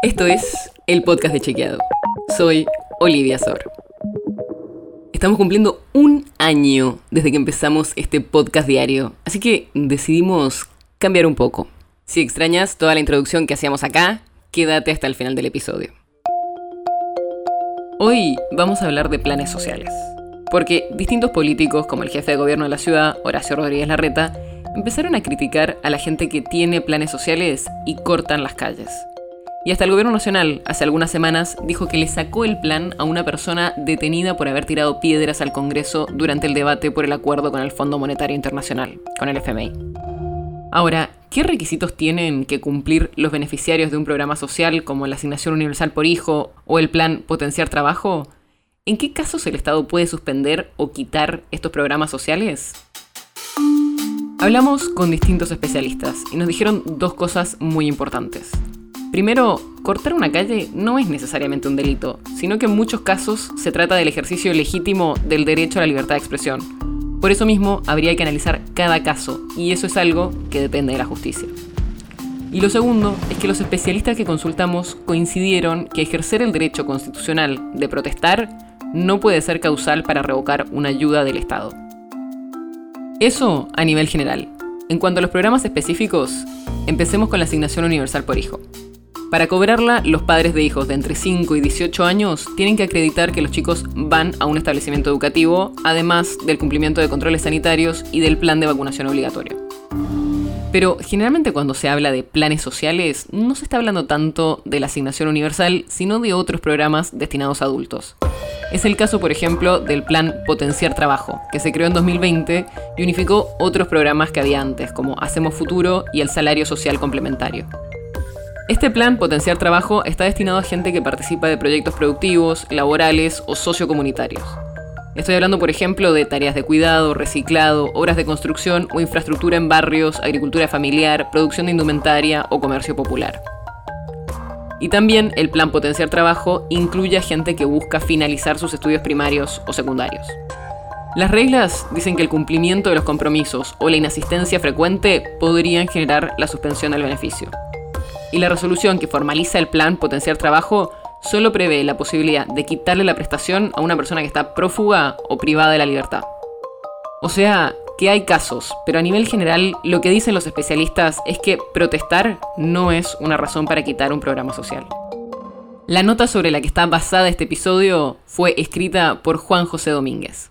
Esto es el podcast de Chequeado. Soy Olivia Sor. Estamos cumpliendo un año desde que empezamos este podcast diario, así que decidimos cambiar un poco. Si extrañas toda la introducción que hacíamos acá, quédate hasta el final del episodio. Hoy vamos a hablar de planes sociales, porque distintos políticos, como el jefe de gobierno de la ciudad, Horacio Rodríguez Larreta, empezaron a criticar a la gente que tiene planes sociales y cortan las calles. Y hasta el gobierno nacional, hace algunas semanas, dijo que le sacó el plan a una persona detenida por haber tirado piedras al Congreso durante el debate por el acuerdo con el Fondo Monetario Internacional, con el FMI. Ahora, ¿qué requisitos tienen que cumplir los beneficiarios de un programa social como la asignación universal por hijo o el plan Potenciar Trabajo? ¿En qué casos el Estado puede suspender o quitar estos programas sociales? Hablamos con distintos especialistas y nos dijeron dos cosas muy importantes. Primero, cortar una calle no es necesariamente un delito, sino que en muchos casos se trata del ejercicio legítimo del derecho a la libertad de expresión. Por eso mismo habría que analizar cada caso, y eso es algo que depende de la justicia. Y lo segundo es que los especialistas que consultamos coincidieron que ejercer el derecho constitucional de protestar no puede ser causal para revocar una ayuda del Estado. Eso a nivel general. En cuanto a los programas específicos, empecemos con la asignación universal por hijo. Para cobrarla, los padres de hijos de entre 5 y 18 años tienen que acreditar que los chicos van a un establecimiento educativo, además del cumplimiento de controles sanitarios y del plan de vacunación obligatorio. Pero generalmente cuando se habla de planes sociales, no se está hablando tanto de la asignación universal, sino de otros programas destinados a adultos. Es el caso, por ejemplo, del plan Potenciar Trabajo, que se creó en 2020 y unificó otros programas que había antes, como Hacemos Futuro y el Salario Social Complementario. Este plan Potenciar Trabajo está destinado a gente que participa de proyectos productivos, laborales o sociocomunitarios. Estoy hablando, por ejemplo, de tareas de cuidado, reciclado, obras de construcción o infraestructura en barrios, agricultura familiar, producción de indumentaria o comercio popular. Y también el plan Potenciar Trabajo incluye a gente que busca finalizar sus estudios primarios o secundarios. Las reglas dicen que el cumplimiento de los compromisos o la inasistencia frecuente podrían generar la suspensión del beneficio y la resolución que formaliza el plan Potenciar Trabajo solo prevé la posibilidad de quitarle la prestación a una persona que está prófuga o privada de la libertad. O sea, que hay casos, pero a nivel general lo que dicen los especialistas es que protestar no es una razón para quitar un programa social. La nota sobre la que está basada este episodio fue escrita por Juan José Domínguez.